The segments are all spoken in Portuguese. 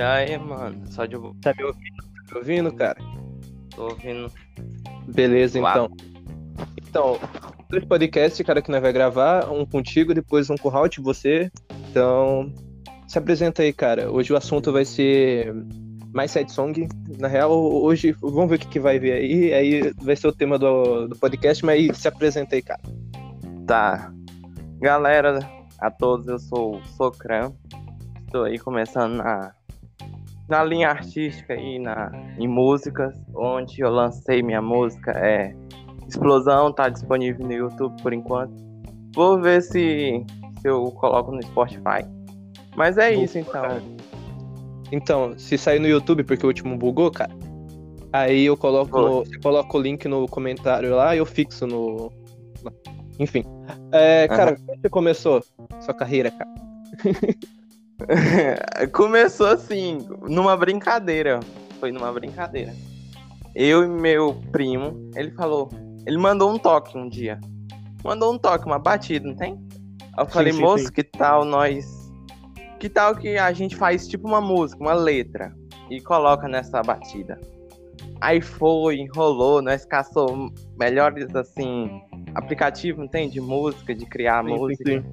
E aí, mano, só de Tá me ouvindo? Tá me ouvindo, cara? tô ouvindo. Beleza, Claro. então. Então, dois podcasts, cara, que nós vai gravar, um contigo, depois um com o Halt, você. Então, se apresenta aí, cara. Hoje o assunto vai ser mais side song. Na real, hoje, vamos ver o que, que vai vir aí. Aí vai ser o tema do, do podcast, mas se apresenta aí, cara. Tá. Galera, a todos, eu sou o Socran. Estou aí começando na, na linha artística aí, na, em músicas, onde eu lancei minha música. É Explosão, tá disponível no YouTube por enquanto. Vou ver se, se eu coloco no Spotify. Mas é isso então. Então, se sair no YouTube, porque o último bugou, cara, aí eu coloco, no- coloca o link no comentário lá e eu fixo no. Enfim. É, cara, como você começou sua carreira, cara? Começou assim, numa brincadeira. Foi numa brincadeira. Eu e meu primo, ele falou. Ele mandou um toque um dia. Mandou um toque, uma batida, não tem? Eu falei, sim, moço, sim. que tal nós. Que tal que a gente faz tipo uma música, uma letra, e coloca nessa batida? Aí foi, enrolou, nós caçou melhores assim, aplicativo, não tem? De música, de criar música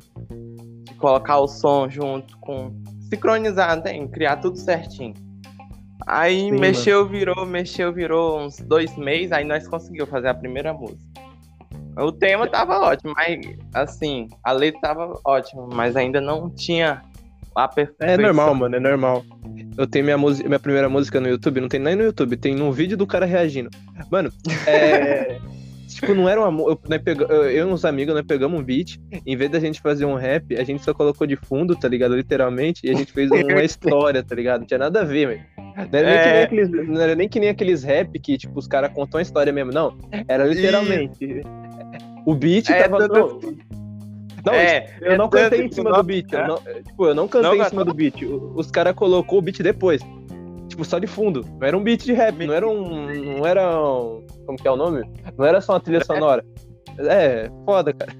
colocar o som junto com. Sincronizar, tem? Criar tudo certinho. Aí Sim, mexeu, virou, mexeu, virou uns dois meses, aí nós conseguimos fazer a primeira música. O tema tava ótimo, mas assim, a letra tava ótima, mas ainda não tinha a perfeição. É normal, mano, é normal. Eu tenho minha, música, minha primeira música no YouTube, não tem nem no YouTube, tem num vídeo do cara reagindo. Mano, é. tipo, não era uma. Eu, nós pega- eu e uns amigos, nós pegamos um beat, em vez da gente fazer um rap, a gente só colocou de fundo, tá ligado? Literalmente, e a gente fez uma história, tá ligado? Não tinha nada a ver, velho. Não, era nem que nem É. aqueles- não era nem que nem aqueles rap que, tipo, os caras contam a história mesmo, não. Era literalmente. O beat É, tava. tanto- Não, não, é, eu não cantei em cima do beat. Eu é. não, tipo, eu não cantei em cima do beat. Os caras colocou o beat depois. Tipo, só de fundo. Não era um beat de rap, não era um. Não era um. Como que é o nome? Não era só uma trilha sonora. É, foda, cara.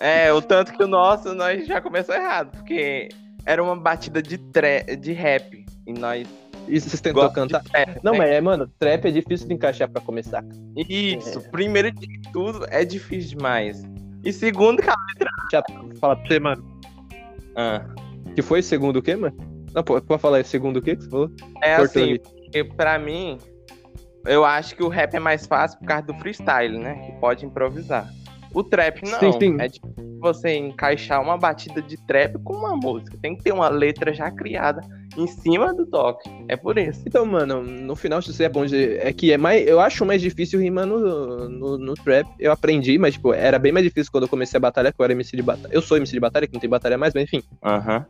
É, o tanto que o nosso nós já começou errado, porque era uma batida de, tre de rap. E nós. E vocês tentou cantar? trap, Não, né? mas é, mano, trap é difícil de encaixar pra começar. Isso, É. primeiro de tudo, é difícil demais. E segundo, cara. Já fala pra você, mano. Ah, Que foi segundo o quê, mano? Não, pode falar segundo o quê que você falou? é Cortou assim, ali. porque pra mim, eu acho que o rap é mais fácil por causa do freestyle, né? Que pode improvisar. O trap não. Sim, sim. É difícil você encaixar uma batida de trap com uma música. Tem que ter uma letra já criada em cima do toque. É por isso. Então, mano, no final, se você é bom de. É que é mais. Eu acho mais difícil rimar no, no, no trap. Eu aprendi, mas, tipo, era bem mais difícil quando eu comecei a batalha, que eu era MC de batalha. Eu sou MC de batalha, que não tem batalha mais, mas enfim. Aham.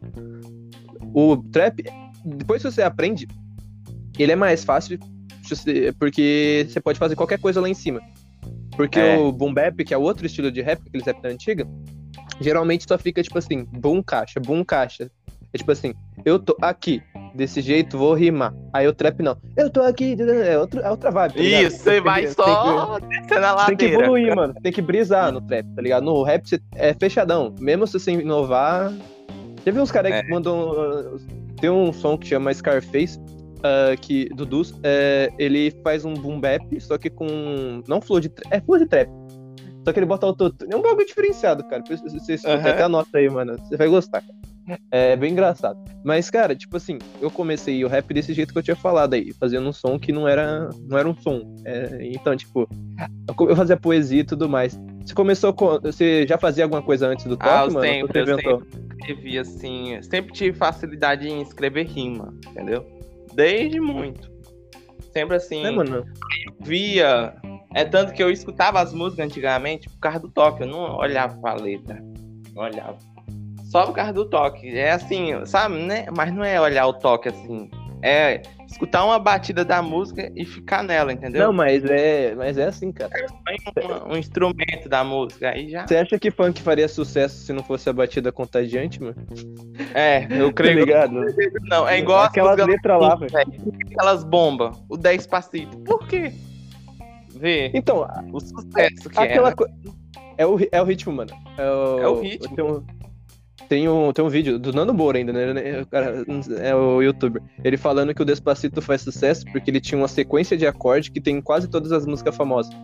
O trap, depois que você aprende, ele é mais fácil, porque você pode fazer qualquer coisa lá em cima. Porque É. o boom bap, que é outro estilo de rap, aqueles rap da antiga, geralmente só fica, tipo assim, boom caixa, boom caixa. É tipo assim, eu tô aqui, desse jeito, vou rimar. Aí o trap não, eu tô aqui, é, outro, é outra vibe. tá? Isso, você Tem vai que- só descendo a Tem que ladeira. evoluir, mano. Tem que brisar no trap, tá ligado? No rap você é fechadão. Mesmo se você inovar. Já viu uns caras É. que mandam. uh, Tem um som que chama Scarface, uh, que, do Dus, é, ele faz um boom bap, só que com. Não flow de trap. É flow de trap. Só que ele bota autotune. É um bagulho diferenciado, cara. Você escuta Aham. até anota aí, mano. Você vai gostar. É bem engraçado. Mas, cara, tipo assim, eu comecei o rap desse jeito que eu tinha falado aí, fazendo um som que não era, não era um som. É, então, tipo, eu fazia poesia e tudo mais. Você começou com. Você já fazia alguma coisa antes do toque, Ah, mano? Sempre, eu inventou? Escrevi assim, sempre tive facilidade em escrever rima, entendeu? Desde muito. Sempre assim, É, mano. via. É tanto que eu escutava as músicas antigamente por causa do toque, eu não olhava pra letra. Não olhava. Só por causa do toque. É assim, sabe, né? Mas não é olhar o toque assim. É escutar uma batida da música e ficar nela, entendeu? Não, mas é, mas é assim, cara. um, um instrumento da música. Aí já. Você acha que funk faria sucesso se não fosse a batida contagiante, mano? É, eu Tá creio. ligado? Não, é igual as Aquelas letras lá, velho. aquelas bombas, o 10 passito. Por quê? Vê Então, o sucesso que aquela é. co... é, o, é o ritmo, mano. É o, É o ritmo. Tem um, Tem um, vídeo do Nando Moura ainda, né? O cara, é o youtuber. Ele falando que o Despacito faz sucesso porque ele tinha uma sequência de acorde que tem em quase todas as músicas famosas.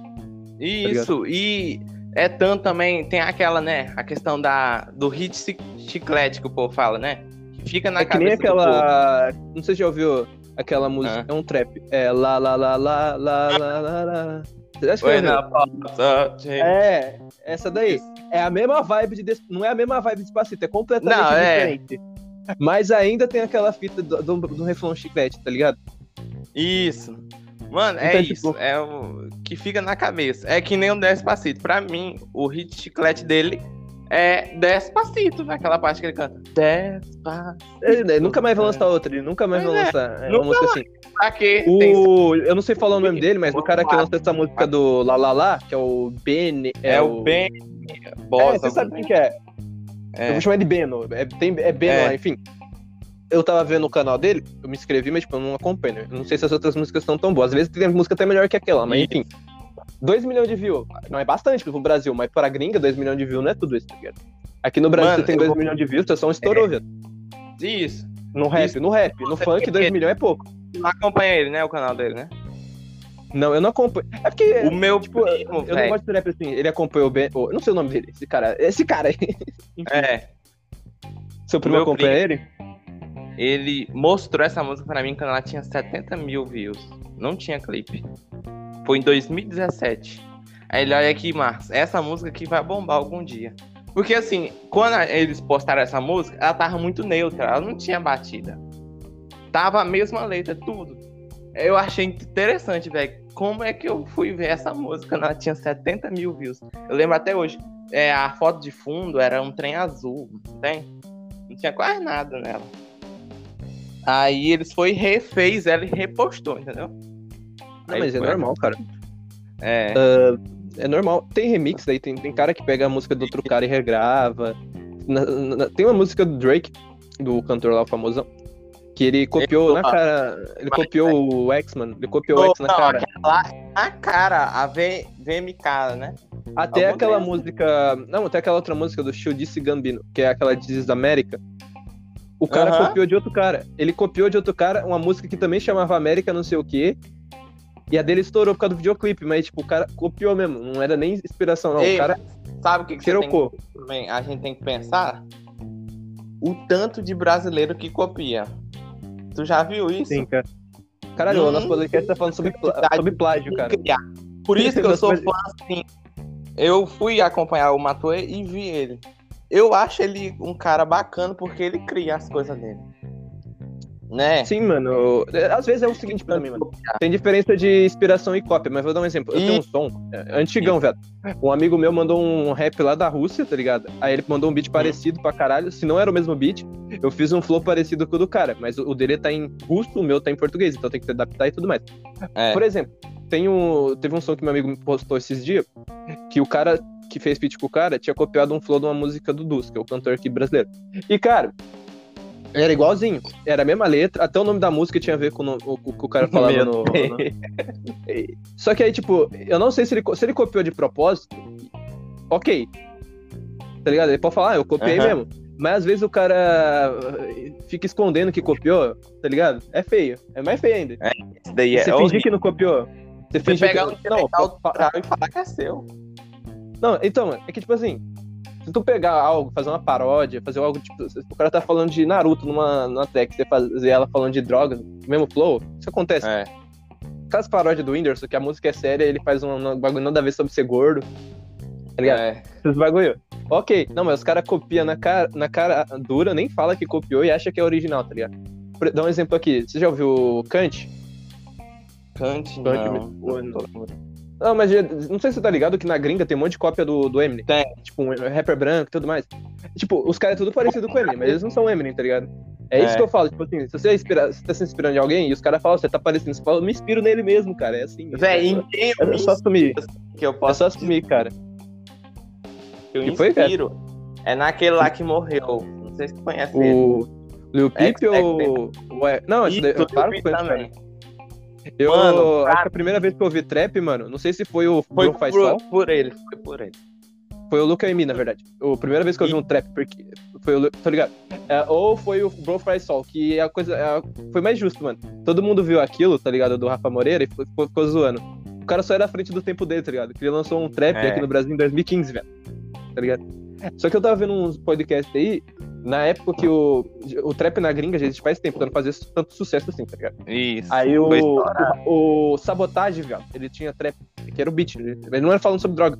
Isso, e é tanto também, tem aquela, né, a questão da, do hit chiclete que o povo fala, né? Que fica na É que nem cabeça do povo. aquela. Não sei se já ouviu aquela música. Ah. É um trap. É lá, lá, lá, lá, lá, lá, lá, lá. Você acha que Foi já na porta, gente. É, essa daí. É a mesma vibe de. Des- Não é a mesma vibe de Despacito, é completamente Não, é. diferente. Mas ainda tem aquela fita do, do, do refrão chiclete, tá ligado? Isso. Mano, é Então, isso. tipo- É o que fica na cabeça. É que nem o Despacito. Pra mim, o hit chiclete dele é Despacito, naquela parte que ele canta. Despacito. Ele, ele nunca mais vai lançar outra, ele nunca mais vai é, lançar é, nunca uma música assim. Pra quê? O, eu não sei falar o nome dele, mas o cara que lançou essa música do La La La, que é o Ben. É, o Ben É, Bossa. você sabe quem que é? Eu É. vou chamar de Beno. É, tem, é Beno É. lá, enfim. Eu tava vendo o canal dele, eu me inscrevi, mas tipo, eu não acompanho. Eu não sei se as outras músicas estão tão boas. Às vezes tem música até melhor que aquela, mas enfim. 2 milhões de views. Não é bastante pro Brasil, mas pra gringa, 2 milhões de views não é tudo isso, tá ligado? Aqui no Brasil Mano, você tem eu 2 vou- milhões de views, você só um estourou, velho. Isso. No rap, Isso. no rap. No funk, tem 2 que- milhões é pouco. Não acompanha ele, né? O canal dele, né? Não, eu não acompanho. É porque. O meu Tipo, primo, eu não velho. gosto de rap assim. Ele acompanhou bem. oh, não sei o nome dele, esse cara. Esse cara aí. É. Seu primo acompanha ele? Ele mostrou essa música pra mim quando ela tinha 70 mil views. Não tinha clipe. Foi em 2017. Aí ele, olha aqui, Marcos, essa música aqui vai bombar algum dia. Porque assim, quando eles postaram essa música, ela tava muito neutra, ela não tinha batida. Tava a mesma letra, tudo. Eu achei interessante, velho. Como é que eu fui ver essa música ela tinha 70 mil views? Eu lembro até hoje. É, a foto de fundo era um trem azul, não tem? Não tinha quase nada nela. Aí eles foi refez ela e repostou, entendeu? Não, Aí mas é normal, cara. É. É normal. Tem remix daí, tem, tem cara que pega a música do outro cara e regrava. Na- na- tem uma música do Drake, do cantor lá, o famosão, que ele copiou na Opa. cara. Ele copiou o X-Man. Ele copiou o X na cara. Lá na cara, a v, VMK, né? Até aquela música. Não, até aquela outra música do Disse Gambino, que é aquela de da América. O cara copiou de outro cara. Ele copiou de outro cara uma música que também chamava América, não sei o quê. E a dele estourou por causa do videoclipe, mas tipo, o cara copiou mesmo. Não era nem inspiração, não. Ei, o cara Sabe o que, que você tem que, também, a gente tem que pensar? O tanto de brasileiro que copia. Tu já viu isso? Sim, cara. Caralho, o Hum. nosso podcast tá falando sobre, sobre plágio, cara. criar. Por isso que eu sou fã assim. Eu fui acompanhar o Matoe e vi ele. Eu acho ele um cara bacana porque ele cria as coisas dele. Né? Sim, mano. Às vezes é o seguinte pra mim, mano. Tem diferença de inspiração e cópia, mas vou dar um exemplo. Eu E- tenho um som é, antigão, velho. Um amigo meu mandou um rap lá da Rússia, tá ligado? Aí ele mandou um beat parecido pra caralho. Se não era o mesmo beat, eu fiz um flow parecido com o do cara. Mas o dele tá em russo, o meu tá em português, então tem que se adaptar e tudo mais. É. Por exemplo, tem um, teve um som que meu amigo me postou esses dias, que o cara que fez feat com o cara tinha copiado um flow de uma música do Dus, que é o cantor aqui brasileiro. E, cara, era igualzinho. Era a mesma letra, até o nome da música tinha a ver com o, o, o que o cara falava no, no- Só que aí, tipo, eu não sei se ele, se ele copiou de propósito, ok. Tá ligado? Ele pode falar, ah, eu copiei Aham. mesmo. Mas às vezes o cara uh, fica escondendo que copiou, tá ligado? É feio. É mais feio ainda. Isso daí é você fingir horrível. que não copiou. Você Você fingir pegar um que... Não, autoral e falar que é seu. Não, então, é que tipo assim, se tu pegar algo, fazer uma paródia, fazer algo tipo, o cara tá falando de Naruto numa, numa track, você fazer ela falando de drogas, mesmo flow, isso acontece. É. Aquelas paródias do Whindersson, que a música é séria, ele faz um, um bagulho nada a ver sobre ser gordo, tá ligado? É. Esses bagulho. Ok, não, mas os caras copiam na cara, na cara dura, nem fala que copiou e acha que é original, tá ligado? Por- Dá um exemplo aqui, você já ouviu Kant? Cante, Cante, não. não. Não, mas já- não sei se você tá ligado que na gringa tem um monte de cópia do, do Eminem. Tem. Tipo, um rapper branco e tudo mais. Tipo, os caras é tudo parecido com o Eminem, mas eles não são Eminem, tá ligado? É, isso É. que eu falo, tipo assim, se você, é inspira- se tá se inspirando em alguém e os caras falam, você tá parecendo, você fala, eu me inspiro nele mesmo, cara. É assim. Véi, é, em quem eu é só assumir. que eu É posso só assumir, cara. que eu Que foi, cara? inspiro é naquele lá que morreu. Não sei se tu conhece ele. O Lil Peep ou. Não, esse Isso, daí, eu paro Peep com isso, cara. Eu Mano, acho que a primeira vez que eu ouvi trap, mano, não sei se foi o Foi Bruno Faz por, Sol, por ele, foi por ele. foi o Luca e Mi, na verdade. A primeira vez que eu ouvi um trap, porque Foi o, tá ligado? É, ou foi o Bro Fry Sol, que é a coisa. é foi mais justo, mano. Todo mundo viu aquilo, tá ligado? Do Rafa Moreira e ficou, ficou- ficou zoando. O cara só era à frente do tempo dele, tá ligado? Que ele lançou um trap É. aqui no Brasil em 2015, velho. Tá ligado? Só que eu tava vendo uns podcasts aí, na época que o, o trap na gringa já existe faz tempo, não fazia tanto sucesso assim, tá ligado? Isso. Aí o, o, o Sabotage, velho, ele tinha trap, que era o beat, ele ele não era falando sobre droga.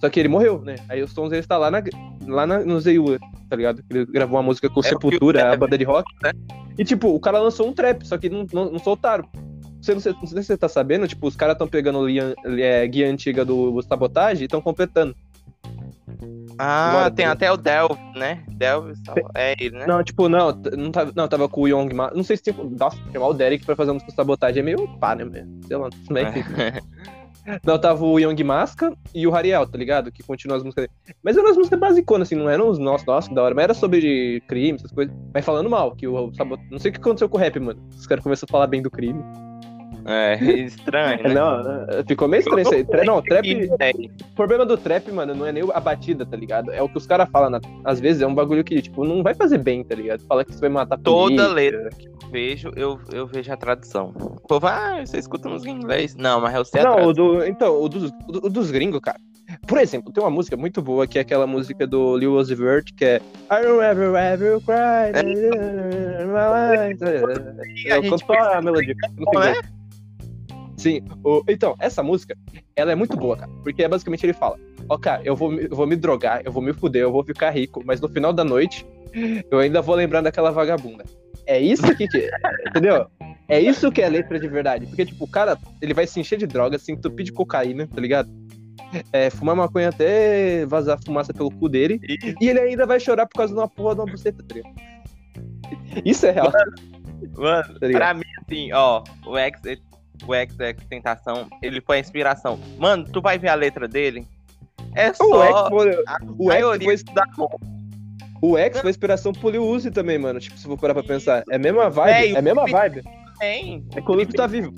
Só que ele morreu, né? Aí o Sons ele tá lá, na, lá na, no Zeiu, tá ligado? Ele gravou uma música com É Sepultura, a trap- banda de rock. né? E tipo, o cara lançou um trap, só que não, não, não soltaram. Você não, sei, não sei se você tá sabendo, tipo, os caras estão pegando linha, é, guia antiga do Sabotage e estão completando. Ah, tem até o Delv, né? Delv, é ele, né? Não, tipo, não, não tava, não, tava com o Young Ma... Não sei se tipo, nossa, chamar o Derek pra fazer a música Sabotagem é meio pá, né? Sei lá, mas enfim. Não, tava o Young Masca e o Hariel, tá ligado? Que continuam as músicas dele. Mas eram as músicas basiconas, assim, não eram os nossos, nossa, que da hora. Mas era sobre crime, essas coisas. Mas falando mal, que o Sabot... Não sei o que aconteceu com o rap, mano. Os caras começaram a falar bem do crime. É, estranho, né? Não, né, ficou meio estranho isso aí. Tra- Não, trap... É, O problema do trap, mano, não é nem a batida, tá ligado? É o que os caras falam, na- às vezes é um bagulho que, tipo, não vai fazer bem, tá ligado? Fala que isso vai matar Toda polícia. letra que eu vejo, eu, eu vejo a tradução. O povo, ah, você escuta em inglês. Não, mas eu sei a Não, o do, então, o dos, o dos gringos, cara. Por exemplo, tem uma música muito boa que é aquela música do Lil Uzi Vert, que é I don't ever ever cry my life. Eu gente canto só a melodia. não é? inglês. Sim. o- então, essa música, ela é muito boa, cara. Porque é basicamente ele fala: Ó, cara, eu vou, me- eu vou me drogar, eu vou me fuder, eu vou ficar rico, mas no final da noite, eu ainda vou lembrar daquela vagabunda. É isso aqui que. entendeu? É isso que é letra de verdade. Porque, tipo, o cara, ele vai se encher de droga, se entupir de cocaína, tá ligado? É, fumar maconha até vazar fumaça pelo cu dele. E- ele ainda vai chorar por causa de uma porra de uma buceta, tá ligado? Isso é real, Mano, tá ligado? pra mim, assim, ó, o X, o X, X Tentação, ele foi a inspiração. Mano, tu vai ver a letra dele? É O só X foi, a o X maioria foi- da o X foi inspiração pro Lil Uzi também, mano. Tipo, se for parar pra pensar. É a mesma vibe. É, É, a mesma o- vibe. Tem. É que o Lil tá vivo.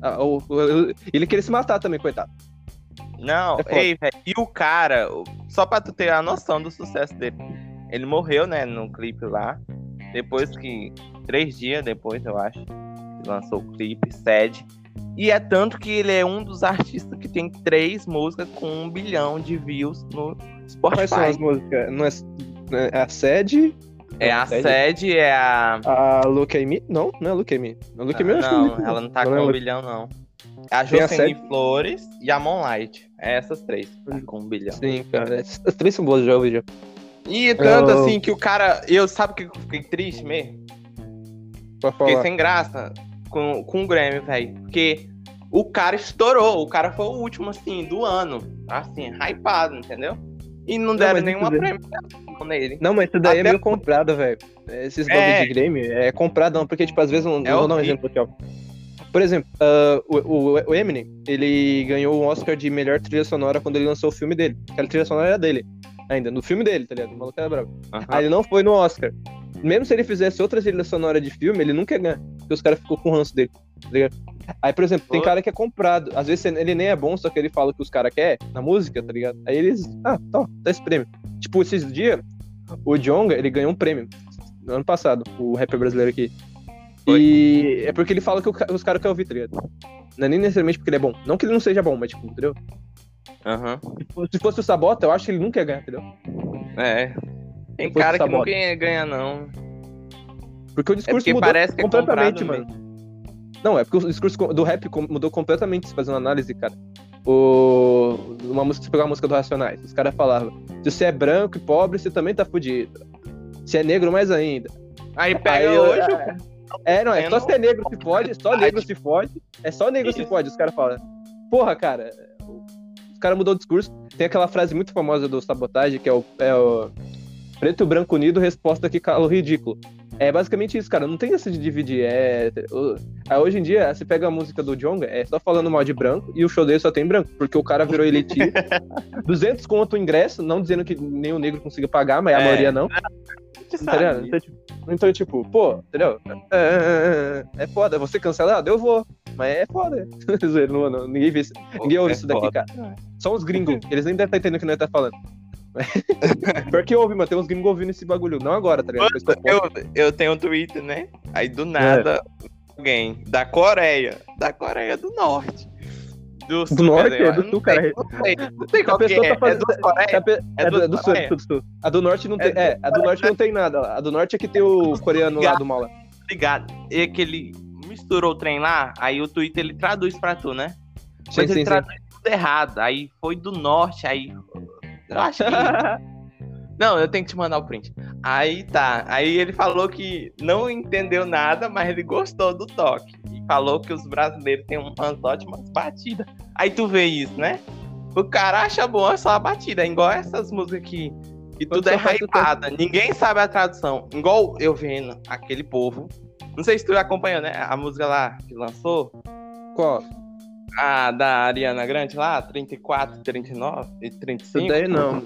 Ah, o- o- ele queria se matar também, coitado. Não, É ei, velho. E o cara, o- só pra tu ter a noção do sucesso dele. Ele morreu, né, no clipe lá. Depois que. Três dias depois, eu acho. Lançou o clipe, Sad. E é tanto que ele é um dos artistas que tem três músicas com um bilhão de views no Quais são as Spotify. músicas? Não é, é a Sede? É a Sad. Sad, é a. A Look at Me? Não, não é Look at Me. A Look at Me eu que não, é ela não tá Não com é um Look- bilhão, não. A Tem a Jocelyne Sad. Flores e a Moonlight. É essas três. Tá com um bilhão. Sim, cara. As três são boas, já ouvi já. E tanto Eu- assim que o cara. Eu sabe que eu fiquei triste mesmo? Fiquei falar. sem graça com, com o Grammy, velho. Porque o cara estourou. O cara foi o último, assim, do ano. Assim, hypado, entendeu? E não deram mas nenhuma premiação nele. Não, mas isso daí é Até- meio comprado, velho. Esses É. nomes de Grammy é comprado, não, porque, tipo, às vezes, um, É vou dar um exemplo aqui, ó. Por exemplo, ah, o, o, Eminem, ele ganhou o Oscar de melhor trilha sonora quando ele lançou o filme dele. Aquela trilha sonora era dele, ainda, no filme dele, tá ligado? O maluco era bravo. Aham. Aí ele não foi no Oscar. Mesmo se ele fizesse outra trilha sonora de filme, ele nunca ia ganhar, porque os caras ficou com o ranço dele, tá ligado? Aí, por exemplo, tem cara que é comprado. Às vezes ele nem é bom, só que ele fala o que os caras querem na música, tá ligado? Aí eles, ah, tá, tá esse prêmio. Tipo, esses dias, o Jonga, ele ganhou um prêmio no ano passado, o rapper brasileiro aqui. Foi. E é porque ele fala que os caras querem ouvir, tá ligado? Não é nem necessariamente porque ele é bom. Não que ele não seja bom, mas tipo, entendeu? Aham. Se fosse o Sabota, eu acho que ele nunca ia ganhar, entendeu? É. Tem cara que não ganha, ganha, não. Porque o É discurso porque mudou é completamente, mano. mesmo. Não, é porque o discurso do rap mudou completamente se fazer uma análise, cara. O... Uma música, se pegar uma música do Racionais, os caras falavam: se você é branco e pobre, você também tá fudido. Se é negro, mais ainda. Aí pega Aí hoje. É, não, é só se é negro se pode, só negro se fode. É só negro se pode, os caras falam. Porra, cara, os caras mudou o discurso. Tem aquela frase muito famosa do Sabotagem, que é o, é o preto e branco unido, resposta que cala o ridículo. É basicamente isso, cara. Não tem essa de dividir. É, aí hoje em dia, você pega a música do Jonga, é só falando mal de branco, e o show dele só tem branco, porque o cara virou elitista. 200 conto o ingresso, não dizendo que nem o negro consiga pagar, mas a É. maioria não. Sabe. Então, tipo, então, tipo, pô, entendeu? É, é, é, foda, você cancelado? Eu vou. Mas é foda. Não, não, ninguém vê isso. Ninguém ouve É isso daqui, foda. cara. Só os gringos, eles nem devem estar entendendo o que nós tá falando. Pior que ouve, mano. Tem uns gringos ouvindo esse bagulho. Não agora, tá ligado? Que eu. Eu, tenho um Twitter, né? Aí do nada, alguém da Coreia, da Coreia do Norte. Do, sul, norte? É do sul, cara. Não sei, não qual que é. tá fazendo- É do Coreia? É É do do, do sul, Coreia? do sul. A do norte não É tem. É, a do norte não tem nada. A do norte é que tem o coreano lá do mal lá. ligado? E que ele misturou o trem lá, aí o Twitter ele traduz pra tu, né? Sim, Mas ele sim, sim. traduz tudo errado. Aí foi do norte, aí. Eu acho que. Não, eu tenho que te mandar o print. Aí tá. Aí ele falou que não entendeu nada, mas ele gostou do toque. E falou que os brasileiros têm umas ótimas batidas. Aí tu vê isso, né? O cara acha bom só a batida, igual essas músicas aqui. Que tudo é hypada. Ninguém sabe a tradução. Igual eu vendo aquele povo. Não sei se tu acompanhou, né? A música lá que lançou. Qual? A da Ariana Grande lá, 34, 39 e 35. Isso daí não.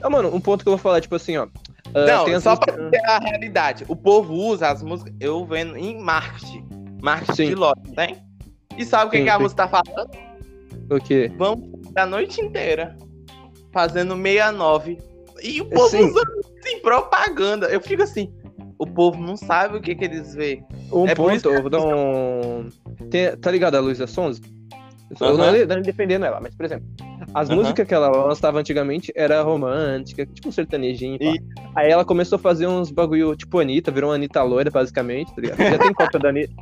Não, mano, um ponto que eu vou falar, tipo assim, ó. ah, Não, as só pra ter a realidade. O povo usa as músicas, eu vendo em marketing. Marketing Sim. de loja, tem? E sabe o que, Sim, que a sim. música tá falando? O quê? Vamos a noite inteira fazendo 69. E o povo Sim. usando isso em propaganda. Eu fico assim, o povo não sabe o que, que eles veem. Um É ponto, eu vou dar um. Tem- tá ligado a Luísa Sons? Eu não é defendendo ela, mas, por exemplo, as Aham. músicas que ela lançava antigamente era romântica, tipo um sertanejinho. E- Aí ela começou a fazer uns bagulho tipo Anitta, virou uma Anitta loira, basicamente, tá ligado? Já tem cópia da Anitta.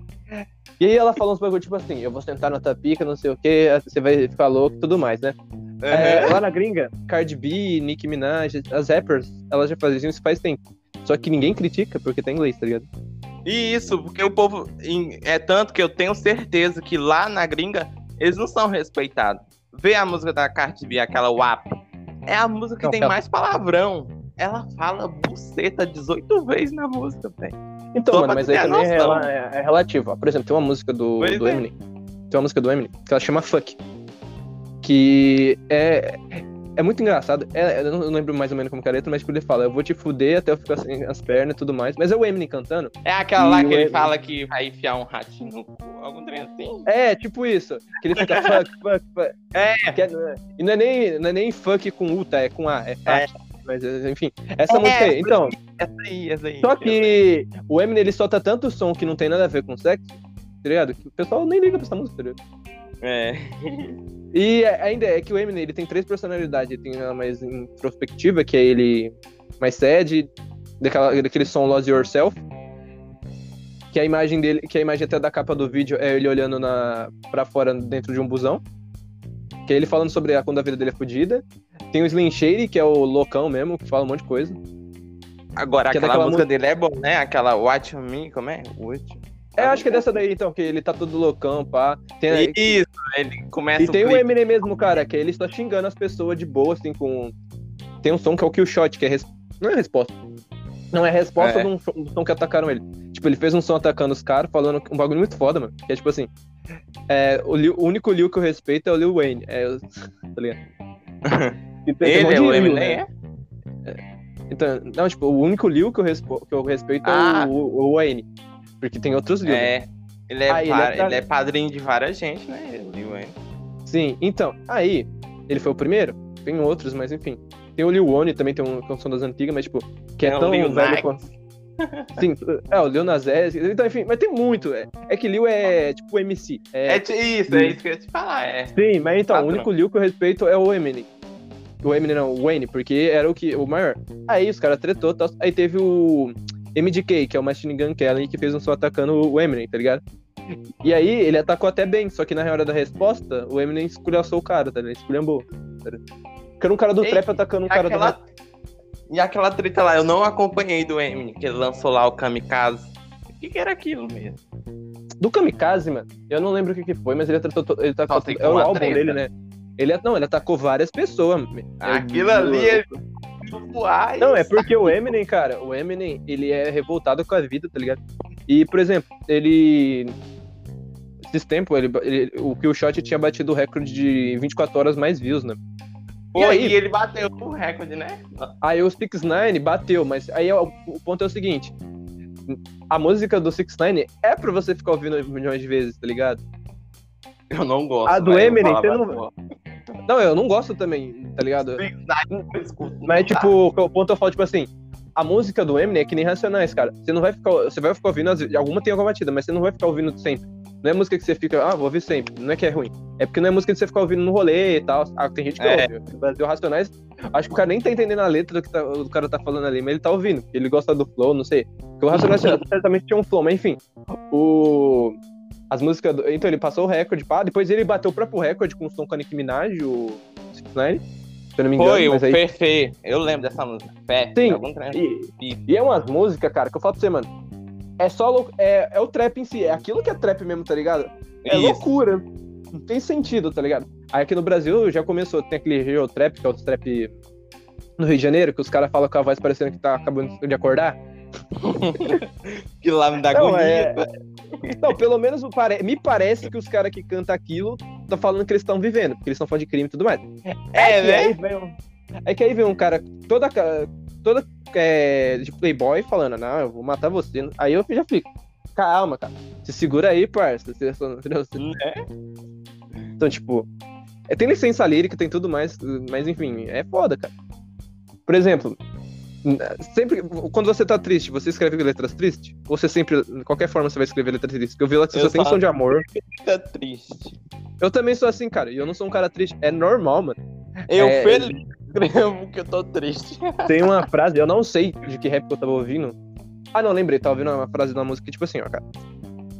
E aí ela falou uns bagulho tipo assim, eu vou sentar na tua pica, não sei o que, você vai ficar louco e tudo mais, né? É, lá na gringa, Cardi B, Nicki Minaj, as rappers, elas já faziam isso faz tempo. Só que ninguém critica porque tá em inglês, tá ligado? E isso, porque o povo. É tanto que eu tenho certeza que lá na gringa eles não são respeitados. Vê a música da Cardi B, aquela WAP. É a música que Não, tem ela- mais palavrão. Ela fala buceta 18 vezes na música, velho. Então, Só mano, mas aí também é, é- é relativo. Por exemplo, tem uma música do, Pois do é. Eminem. Tem uma música do Eminem que ela chama Fuck. Que é. É muito engraçado. É, eu não lembro mais ou menos como que é a letra, mas tipo, ele fala, eu vou te fuder até eu ficar sem as pernas e tudo mais. Mas é o Eminem cantando. É aquela lá que ele o- fala que vai enfiar um ratinho no cu, algum trem assim. É, tipo isso. Que ele fica fuck, fuck, fuck. É. É- e não é, nem, não é nem fuck com U, tá? É com A, é É. Mas, enfim, essa É, música aí. Então, Essa aí, essa aí. Só que o Eminem ele solta tanto som que não tem nada a ver com sexo, tá ligado? Que o pessoal nem liga pra essa música, tá ligado? É. E é- ainda é que o Eminem ele tem três personalidades. Ele tem a mais introspectiva, que é ele mais sad, daquela, daquele som Lose Yourself. Que a imagem dele, que a imagem até da capa do vídeo é ele olhando na, pra fora dentro de um busão. Que é ele falando sobre a, quando a vida dele é fodida. Tem o Slim Shady, que é o loucão mesmo, que fala um monte de coisa. Agora, Que é aquela daquela música dele é bom, né? Aquela Watch Me, como é? Watch. É, acho que é dessa daí, então, que ele tá todo loucão, pá. Tem, Isso, ele começa E tem o clipe. Eminem mesmo, cara, que ele só xingando as pessoas de boa, assim, com. Tem um som que é o Kill Shot, que é. Res... Não é resposta. Não, é resposta É. de um som- do som que atacaram ele. Tipo, ele fez um som atacando os caras, falando um bagulho muito foda, mano. Que é tipo assim. É, o, Lil- o único Lil que eu respeito é o Lil Wayne. É, eu- tá ligado? E um Ele é o Eminem, né? é? Então, não, tipo, o único Lil que eu, respo- que eu respeito Ah. é o, o Wayne. Porque tem outros né? É. Ele é, Ah, ele é pra- ele é padrinho de várias gente, né? O Lil Wayne. Sim, então, aí, ele foi o primeiro, tem outros, mas enfim. Tem o Lil Wayne também, tem um que é das antigas, mas tipo, que é Tem o tão Lil velho quanto. Sim, é, o Lil Nas então enfim, mas tem muito. É, é que Lil é tipo MC. É, É, isso, é isso que eu ia te falar, é. Sim, mas então, Padrão. o único Lil que eu respeito é o Eminem. O Eminem não, o Wayne, porque era o que o maior. Aí os caras tretou, aí teve o MDK, que é o Machine Gun Kelly, que fez um som atacando o Eminem, tá ligado? E aí ele atacou até bem, só que na hora da resposta, o Eminem esculhachou o cara, tá ligado? Esculhambou. Tá ligado? Era um cara do Ei, trap atacando um cara aquela... do E aquela treta lá, eu não acompanhei do Eminem, que ele lançou lá o Kamikaze. O que, que era aquilo mesmo? Do Kamikaze, mano, eu não lembro o que, que foi, mas ele atacou. Ele Só que é o álbum treta. dele, né? Ele, não, ele atacou várias pessoas. mano. Aquilo Eu- ali é. Uai, Não, é porque o Eminem, cara, o Eminem, ele é revoltado com a vida, tá ligado? E, por exemplo, ele. Esses tempos, ele, ele, o Killshot tinha batido o recorde de 24 horas mais views, né? Pô, e aí? e ele bateu o recorde, né? Aí o 6 9 bateu, mas aí é o, o ponto é o seguinte: a música do 6 9 é pra você ficar ouvindo milhões de vezes, tá ligado? Eu não gosto. A do Eminem, você não-. Não, eu não gosto também tá ligado? Mas, tipo, o ponto eu falo, tipo assim, a música do Eminem é que nem Racionais, cara. Você não vai ficar. Você vai ficar ouvindo, alguma tem alguma batida, mas você não vai ficar ouvindo sempre. Não é música que você fica, ah, vou ouvir sempre. Não é que é ruim. É porque não é música que você fica ouvindo no rolê e tal. Ah, tem gente que É. ouve. Brasil, Racionais, acho que o cara nem tá entendendo a letra do que tá- o cara tá falando ali, mas ele tá ouvindo. Ele gosta do flow, não sei. Porque o Racionais certamente tinha um flow, mas enfim. O. As músicas. do- Então ele passou o recorde, pá. Depois ele bateu o próprio recorde com o som com a Nicki Minaj, o. 69, se eu não me engano. Foi, o aí... Fefe. Eu lembro dessa música. Fefe, Sim. E, e é umas músicas, cara, que eu falo pra você, mano. É só é, é o trap em si, é aquilo que é trap mesmo, tá ligado? É Isso. loucura. Não tem sentido, tá ligado? Aí aqui no Brasil já começou, tem aquele Rio Trap, que é o trap no Rio de Janeiro, que os caras falam com a voz parecendo que tá acabando de acordar. Que lá me dá Não, agonia. é- Não, pelo menos me parece que os caras que cantam aquilo estão falando que eles estão vivendo, porque eles estão falando de crime e tudo mais. É, que aí né? vem um- É que aí vem um cara toda, toda é, de playboy falando, não, eu vou matar você. Aí eu já fico, calma, cara. Se segura aí, parça. Você- você- entendeu? Né? Então, tipo, é, tem licença lírica, tem tudo mais, mas enfim, é foda, cara. Por exemplo, sempre, quando você tá triste, você escreve letras tristes? Ou você sempre, de qualquer forma, você vai escrever letras tristes? Porque eu vi lá que você só tem som de amor. Fica triste. Eu também sou assim, cara, e eu não sou um cara triste. É normal, mano. Eu É, feliz escrevo que eu tô triste. Tem uma frase, eu não sei de que rap que eu tava ouvindo. Ah, não, lembrei, tava ouvindo uma frase da música que, tipo assim, ó, cara.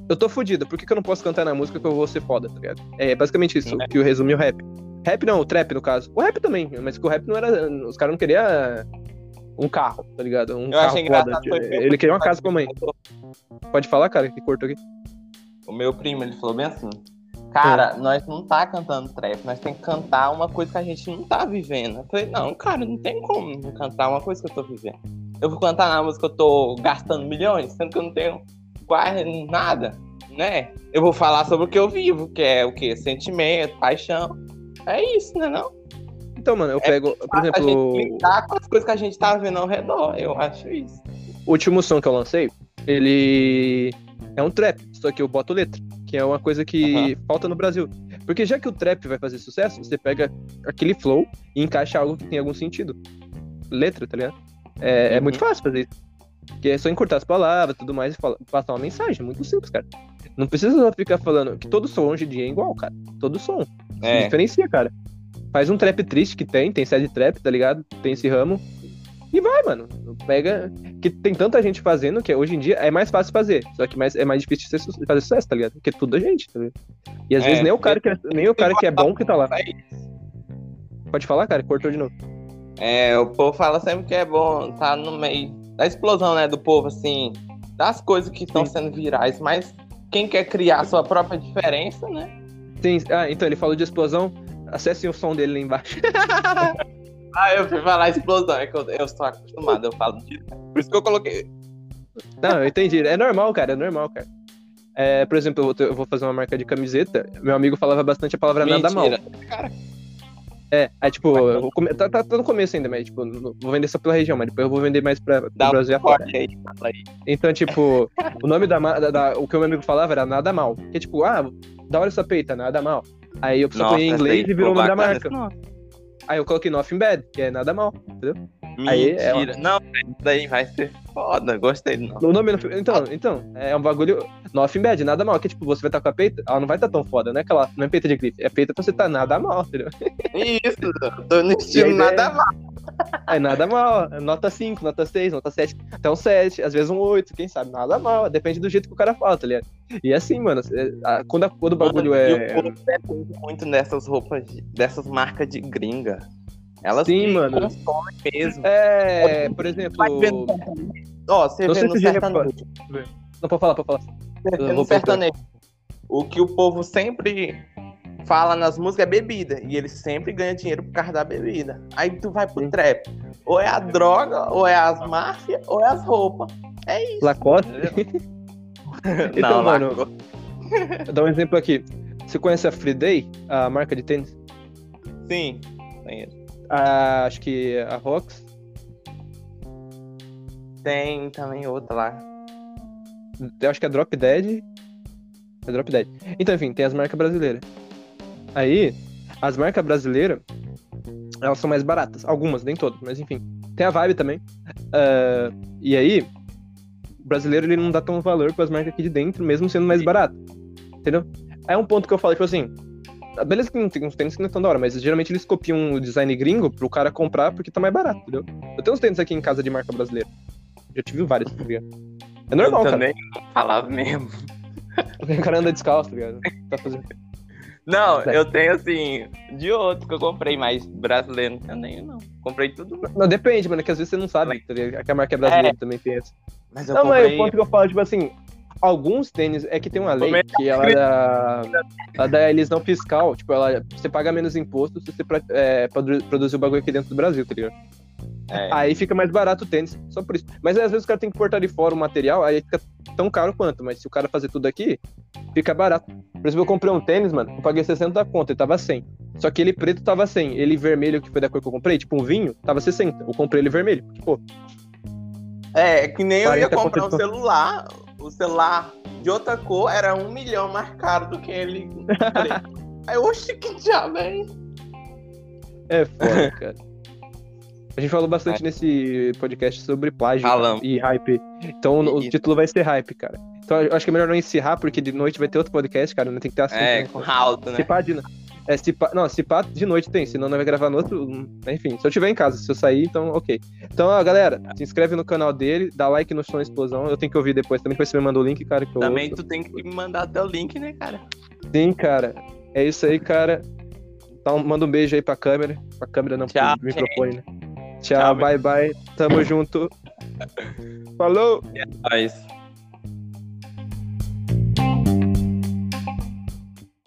Eu tô fudido, por que, que eu não posso cantar na música que eu vou ser foda, tá ligado? É basicamente isso É. que eu resumi o rap. Rap não, o trap, no caso. O rap também, mas que o rap não era. Os caras não queriam um carro, tá ligado? Um Eu carro achei foda. Ele queria uma casa com a mãe. Pode falar, cara, que cortou aqui. O meu primo, ele falou bem assim. Cara, nós não tá cantando trap, nós tem que cantar uma coisa que a gente não tá vivendo. Eu falei, não, cara, não tem como cantar uma coisa que eu tô vivendo. Eu vou cantar na música que eu tô gastando milhões, sendo que eu não tenho quase nada, né? Eu vou falar sobre o que eu vivo, que é o quê? Sentimento, paixão. É isso, né não? Então, mano, eu pego, por A gente exemplo, lidar com as coisas que a gente tá vendo ao redor, eu acho isso. o último som que eu lancei, ele é um trap, só que eu boto letra, que é uma coisa que falta no Brasil. Porque já que o trap vai fazer sucesso, você pega aquele flow e encaixa algo que tem algum sentido. Letra, tá ligado? É, é Uhum. muito fácil fazer isso. Porque é só encurtar as palavras e tudo mais e fala- passar uma mensagem. é Muito simples, cara. Não precisa ficar falando que todo som hoje em dia é igual, cara. Todo som. Se É. diferencia, cara. Faz um trap triste que tem, tem sede trap, tá ligado? Tem esse ramo. E vai, mano. Pega. Que tem tanta gente fazendo que hoje em dia é mais fácil fazer. Só que mais, é mais difícil fazer sucesso, tá ligado? Porque é tudo a gente, tá ligado? E às É, vezes nem o cara que é, nem o cara que é bom que tá lá. É. Pode falar, cara? Cortou de novo. É, o povo fala sempre que é bom tá no meio da explosão, né, do povo, assim, das coisas que estão Sim. sendo virais, mas quem quer criar a sua própria diferença, né? Tem, ah, então ele falou de explosão. Acessem o som dele lá embaixo. Ah, eu fui falar explosão, é que eu, eu estou acostumado, eu falo disso. Por isso que eu coloquei. Não, eu entendi. É normal, cara. É normal, cara. É, por exemplo, eu vou, ter- eu vou fazer uma marca de camiseta. Meu amigo falava bastante a palavra nada mal. Cara, É, aí tipo, eu come- tá, tá, tá no começo ainda, mas tipo, vou vender só pela região, mas depois eu vou vender mais pra, pro dá Brasil afora. aí, aí. Então, tipo, o nome da, da, da- O que o meu amigo falava era nada mal. Que tipo, ah, da hora essa peita, nada mal. Aí eu só põe em inglês e virou o nome da marca. Nossa, Aí eu coloquei Nothing Bad, que é nada mal. Aí é- Mentira. Não, isso daí vai ser foda, gostei nome. O nome não- então, então, é um bagulho. Nothing Bad, nada mal. Que tipo, você vai estar com a peita, ela não vai estar tão foda, não é aquela. Não é peita de grife, é peita pra você tá nada mal, entendeu? Isso, eu tô no estilo ideia- nada mal. É nada mal. Nota 5, nota 6, nota 7, até um 7, às vezes um 8, quem sabe? Nada mal. Depende do jeito que o cara fala, tá ligado? E assim, mano, é- quando, a- quando o bagulho Mano, é. povo depende muito dessas roupas, de- dessas marcas de gringa. Elas Sim, mano. consomem mesmo. É, por exemplo. Ó, você Não vê sei no sertanejo. Não, pode falar, pode falar. Você no sertanejo. O que o povo sempre fala nas músicas é bebida. E eles sempre ganham dinheiro por causa da bebida. Aí tu vai pro Sim. trap. Ou é a droga, ou é as máfias, ou é as roupas. É isso. Lacoste. Então, Não, mano, Vou dar um exemplo aqui. Você conhece a Free Day, a marca de tênis? Sim. conheço. A- acho que a Rox. Tem também outra lá. Eu acho que é Drop Dead. É Drop Dead. Então, enfim, tem as marcas brasileiras. Aí, as marcas brasileiras, elas são mais baratas. Algumas, nem todas, mas enfim. Tem a vibe também. Uh, e aí, o brasileiro ele não dá tão valor para as marcas aqui de dentro, mesmo sendo mais barato. Entendeu? É um ponto que eu falo, tipo assim. Beleza que não tem uns tênis que não é tão da hora, mas geralmente eles copiam o design gringo pro cara comprar porque tá mais barato, entendeu? Eu tenho uns tênis aqui em casa de marca brasileira. Já tive vários, tá ligado? É normal, eu cara. também falava mesmo. O cara anda descalço, tá ligado? Tá fazendo... Não, eu tenho assim, de outro que eu comprei, mas brasileiro não tenho não. Comprei tudo. Não, depende, mano, que às vezes você não sabe, tá ligado? Que a marca é brasileira também tem essa. Mas eu Não, mas comprei. o ponto que eu falo, tipo assim, alguns tênis, é que tem uma lei que ela dá, ela dá elisão fiscal, tipo, ela, você paga menos imposto se você é, produ- produzir o bagulho aqui dentro do Brasil, tá ligado? É. Aí fica mais barato o tênis, só por isso. Mas aí, às vezes o cara tem que portar de fora o material, aí fica tão caro quanto, mas se o cara fazer tudo aqui, fica barato. Por exemplo, eu comprei um tênis, mano, eu paguei 60 da conta, ele tava 100. Só que ele preto tava 100, ele vermelho, que foi da cor que eu comprei, tipo um vinho, tava 60. Eu comprei ele vermelho, pô, É, que nem eu ia 40 comprar um celular. O celular de outra cor era um milhão mais caro do que ele. Aí, oxe, que diabo é isso? É foda, cara. A gente falou bastante nesse podcast sobre plágio Falamos. e hype. Então o Isso. título vai ser hype, cara. Então eu acho que é melhor não encerrar, porque de noite vai ter outro podcast, cara. Não tem que ter assunto. É, né? com alto, né? Se pá de... É, se pá... Não, se pá de noite tem, senão não vai gravar no outro. hum, Enfim, se eu tiver em casa, se eu sair, então ok. Então, ó, galera, se inscreve no canal dele, dá like no Som Explosão. Eu tenho que ouvir depois também, depois você me mandou o link, cara, que eu Também ouço. tu tem que me mandar teu link, né, cara? Sim, cara. É isso aí, cara. Então, manda um beijo aí pra câmera. Pra câmera não, Tchau, pro microfone, né? Tchau, Tchau, bye bye. Tamo junto. Falou! Mas...